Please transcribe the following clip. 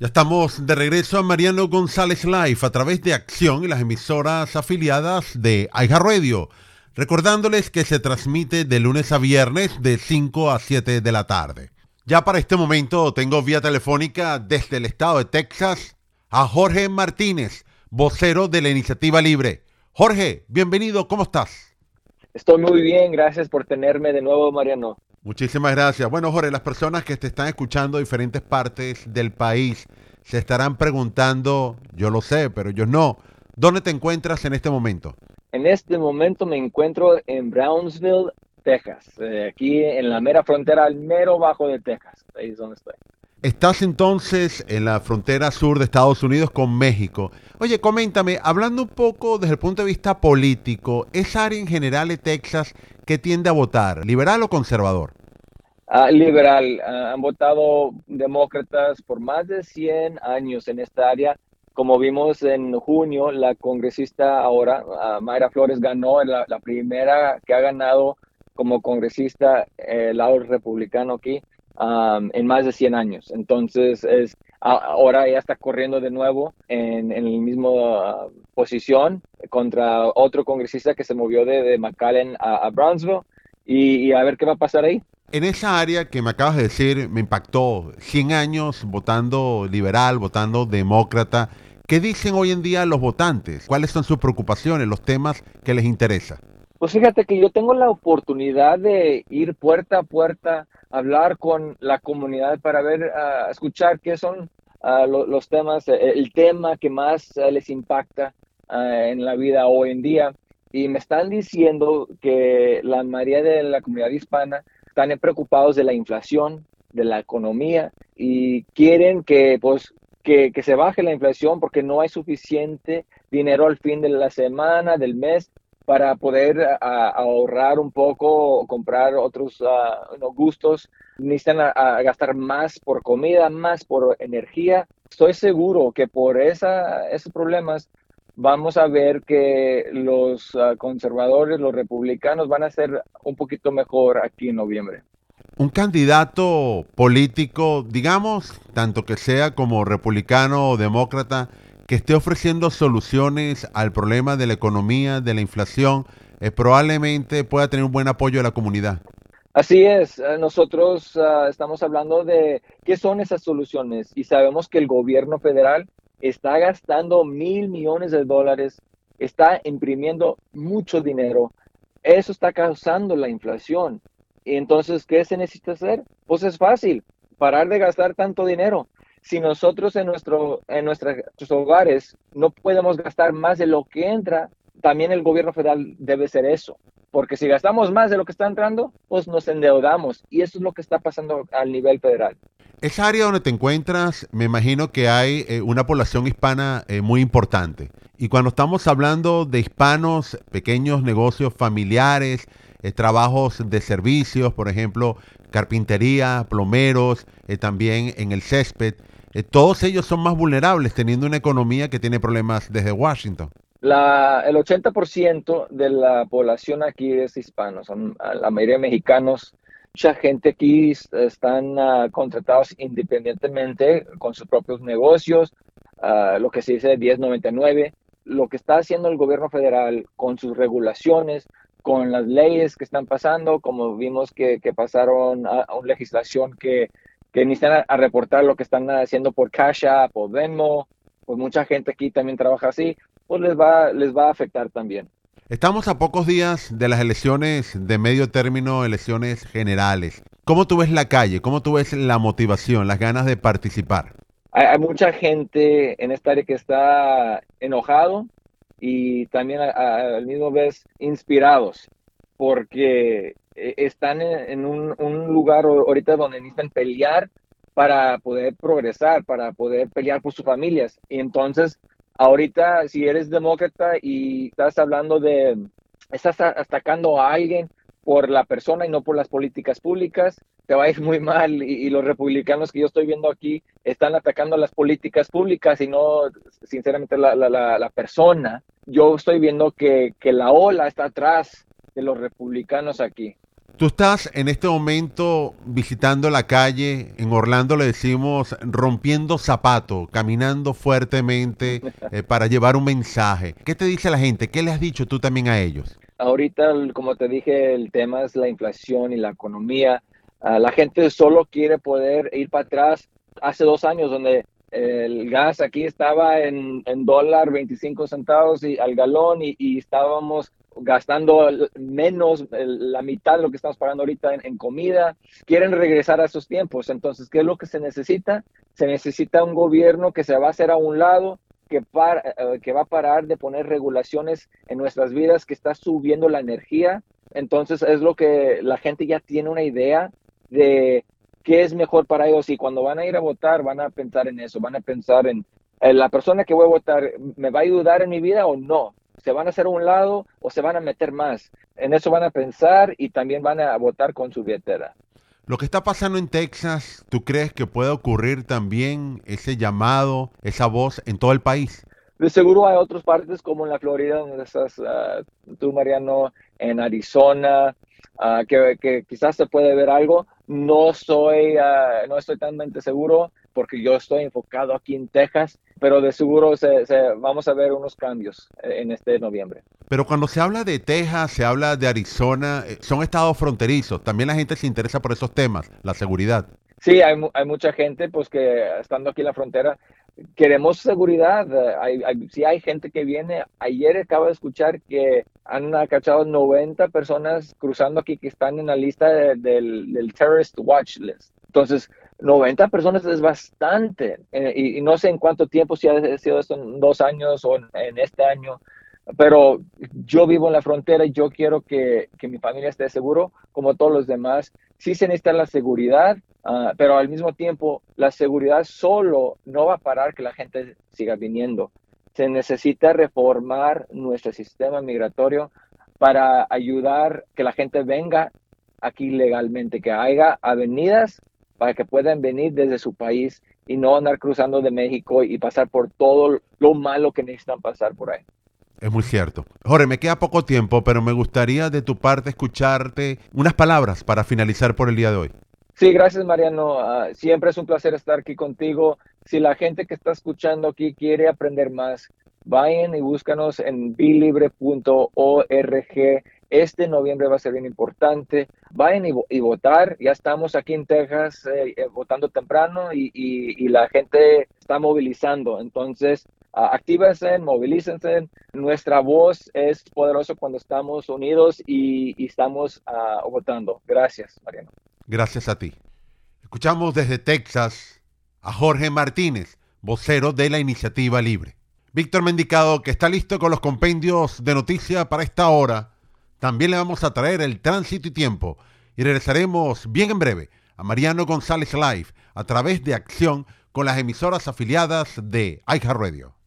Ya estamos de regreso a Mariano González Live a través de Acción y las emisoras afiliadas de Aiga Radio. Recordándoles que se transmite de lunes a viernes de 5 a 7 de la tarde. Ya para este momento tengo vía telefónica desde el estado de Texas a Jorge Martínez, vocero de la Iniciativa Libre. Jorge, bienvenido, ¿cómo estás? Estoy muy bien, gracias por tenerme de nuevo, Mariano. Muchísimas gracias. Bueno, Jorge, las personas que te están escuchando en diferentes partes del país se estarán preguntando, yo lo sé, pero yo no, ¿dónde te encuentras en este momento? En este momento me encuentro en Brownsville, Texas, eh, aquí en la mera frontera, al mero bajo de Texas. Ahí es donde estoy. Estás entonces en la frontera sur de Estados Unidos con México. Oye, coméntame, hablando un poco desde el punto de vista político, ¿esa área en general de Texas que tiende a votar, liberal o conservador? Ah, liberal. Ah, han votado demócratas por más de 100 años en esta área. Como vimos en junio, la congresista ahora, uh, Mayra Flores, ganó la, la, primera que ha ganado como congresista el lado republicano aquí en más de 100 años. Entonces, es, ahora ella está corriendo de nuevo en, en la misma uh, posición contra otro congresista que se movió de, de McAllen a, Brownsville y, a ver qué va a pasar ahí. En esa área que me acabas de decir, me impactó 100 años votando liberal, votando demócrata. ¿Qué dicen hoy en día los votantes? ¿Cuáles son sus preocupaciones, los temas que les interesa? Pues fíjate que yo tengo la oportunidad de ir puerta a puerta hablar con la comunidad para ver, uh, escuchar qué son uh, lo, los temas, eh, el tema que más uh, les impacta en la vida hoy en día. Y me están diciendo que la mayoría de la comunidad hispana están preocupados de la inflación, de la economía y quieren que, pues, que, se baje la inflación porque no hay suficiente dinero al fin de la semana, del mes, para poder ahorrar un poco, comprar otros uh, gustos. Necesitan a, a gastar más por comida, más por energía. Estoy seguro que por esa, esos problemas vamos a ver que los uh, conservadores, los republicanos van a ser un poquito mejor aquí en noviembre. Un candidato político, digamos, tanto que sea como republicano o demócrata, que esté ofreciendo soluciones al problema de la economía, de la inflación, eh, probablemente pueda tener un buen apoyo de la comunidad. Así es, nosotros uh, estamos hablando de qué son esas soluciones y sabemos que el gobierno federal está gastando mil millones de dólares, está imprimiendo mucho dinero, eso está causando la inflación. Y entonces, ¿qué se necesita hacer? Pues es fácil, parar de gastar tanto dinero si nosotros en, nuestro, en nuestros hogares no podemos gastar más de lo que entra, también el gobierno federal debe ser eso. Porque si gastamos más de lo que está entrando, pues nos endeudamos. Y eso es lo que está pasando al nivel federal. Esa área donde te encuentras, me imagino que hay eh, una población hispana eh, muy importante. Y cuando estamos hablando de hispanos, pequeños negocios familiares, eh, trabajos de servicios, por ejemplo, carpintería, plomeros, también en el césped, todos ellos son más vulnerables teniendo una economía que tiene problemas desde Washington. La, el 80% de la población aquí es hispano, son la mayoría mexicanos. Mucha gente aquí están uh, contratados independientemente con sus propios negocios, uh, lo que se dice 1099. Lo que está haciendo el gobierno federal con sus regulaciones, con las leyes que están pasando, como vimos que, pasaron a, a, una legislación que que necesitan a, reportar lo que están haciendo por Cash App o Venmo, pues mucha gente aquí también trabaja así, pues les va, les va a afectar también. Estamos a pocos días de las elecciones de medio término, elecciones generales. ¿Cómo tú ves la calle? ¿Cómo tú ves la motivación, las ganas de participar? Hay, mucha gente en esta área que está enojado y también al mismo vez inspirados porque eh, están en un, un, lugar ahorita donde necesitan pelear para poder progresar, para poder pelear por sus familias. Y entonces, ahorita, si eres demócrata y estás hablando de, estás atacando a alguien por la persona y no por las políticas públicas, te va a ir muy mal. Y, los republicanos que yo estoy viendo aquí están atacando las políticas públicas y no, sinceramente, la, la, la, la persona. Yo estoy viendo que, que la ola está atrás de los republicanos aquí. Tú estás en este momento visitando la calle, en Orlando le decimos rompiendo zapato, caminando fuertemente eh, para llevar un mensaje. ¿Qué te dice la gente? ¿Qué le has dicho tú también a ellos? Ahorita, como te dije, el tema es la inflación y la economía. Ah, la gente solo quiere poder ir para atrás. Hace dos años, donde el gas aquí estaba en, dólar 25 centavos y, al galón y estábamos gastando menos, la mitad de lo que estamos pagando ahorita en, comida. Quieren regresar a esos tiempos. Entonces, ¿qué es lo que se necesita? Se necesita un gobierno que se va a hacer a un lado, que, eh, que va a parar de poner regulaciones en nuestras vidas, que está subiendo la energía. Entonces, es lo que la gente ya tiene una idea de qué es mejor para ellos y cuando van a ir a votar van a pensar en eso, van a pensar en la persona que voy a votar, ¿me va a ayudar en mi vida o no? Se van a hacer a un lado o se van a meter más. En eso van a pensar y también van a votar con su billetera. Lo que está pasando en Texas, ¿tú crees que puede ocurrir también ese llamado, esa voz en todo el país? De seguro hay otras partes como en la Florida, donde estás ah, tú, Mariano, en Arizona, ah, que, quizás se puede ver algo. No soy, uh, no estoy tan seguro porque yo estoy enfocado aquí en Texas, pero de seguro se, vamos a ver unos cambios eh, en este noviembre. Pero cuando se habla de Texas, se habla de Arizona, eh, son estados fronterizos. También la gente se interesa por esos temas, la seguridad. Sí, hay, hay mucha gente pues que estando aquí en la frontera queremos seguridad. Hay, sí hay gente que viene. Ayer acabo de escuchar que han cachado 90 personas cruzando aquí que están en la lista del, del Terrorist Watch List. Entonces, 90 personas es bastante. Eh, y, no sé en cuánto tiempo, si ha sido esto en dos años o en, este año, pero yo vivo en la frontera y yo quiero que, que, mi familia esté seguro, como todos los demás. Sí se necesita la seguridad, ah, pero al mismo tiempo la seguridad solo no va a parar que la gente siga viniendo. Se necesita reformar nuestro sistema migratorio para ayudar que la gente venga aquí legalmente, que haya avenidas para que puedan venir desde su país y no andar cruzando de México y pasar por todo lo malo que necesitan pasar por ahí. Es muy cierto. Jorge, me queda poco tiempo, pero me gustaría de tu parte escucharte unas palabras para finalizar por el día de hoy. Sí, gracias Mariano. Ah, siempre es un placer estar aquí contigo. Si la gente que está escuchando aquí quiere aprender más, vayan y búscanos en bilibre.org este noviembre va a ser bien importante. Vayan y, votar. Ya estamos aquí en Texas eh, eh, votando temprano y, la gente está movilizando. Entonces, uh, actívense, movilícense. Nuestra voz es poderosa cuando estamos unidos y, estamos ah, votando. Gracias, Mariano. Gracias a ti. Escuchamos desde Texas a Jorge Martínez, vocero de la Iniciativa Libre. Víctor Mendicado, que está listo con los compendios de noticias para esta hora también le vamos a traer el tránsito y tiempo y regresaremos bien en breve a Mariano González Live a través de Acción con las emisoras afiliadas de iHeartRadio.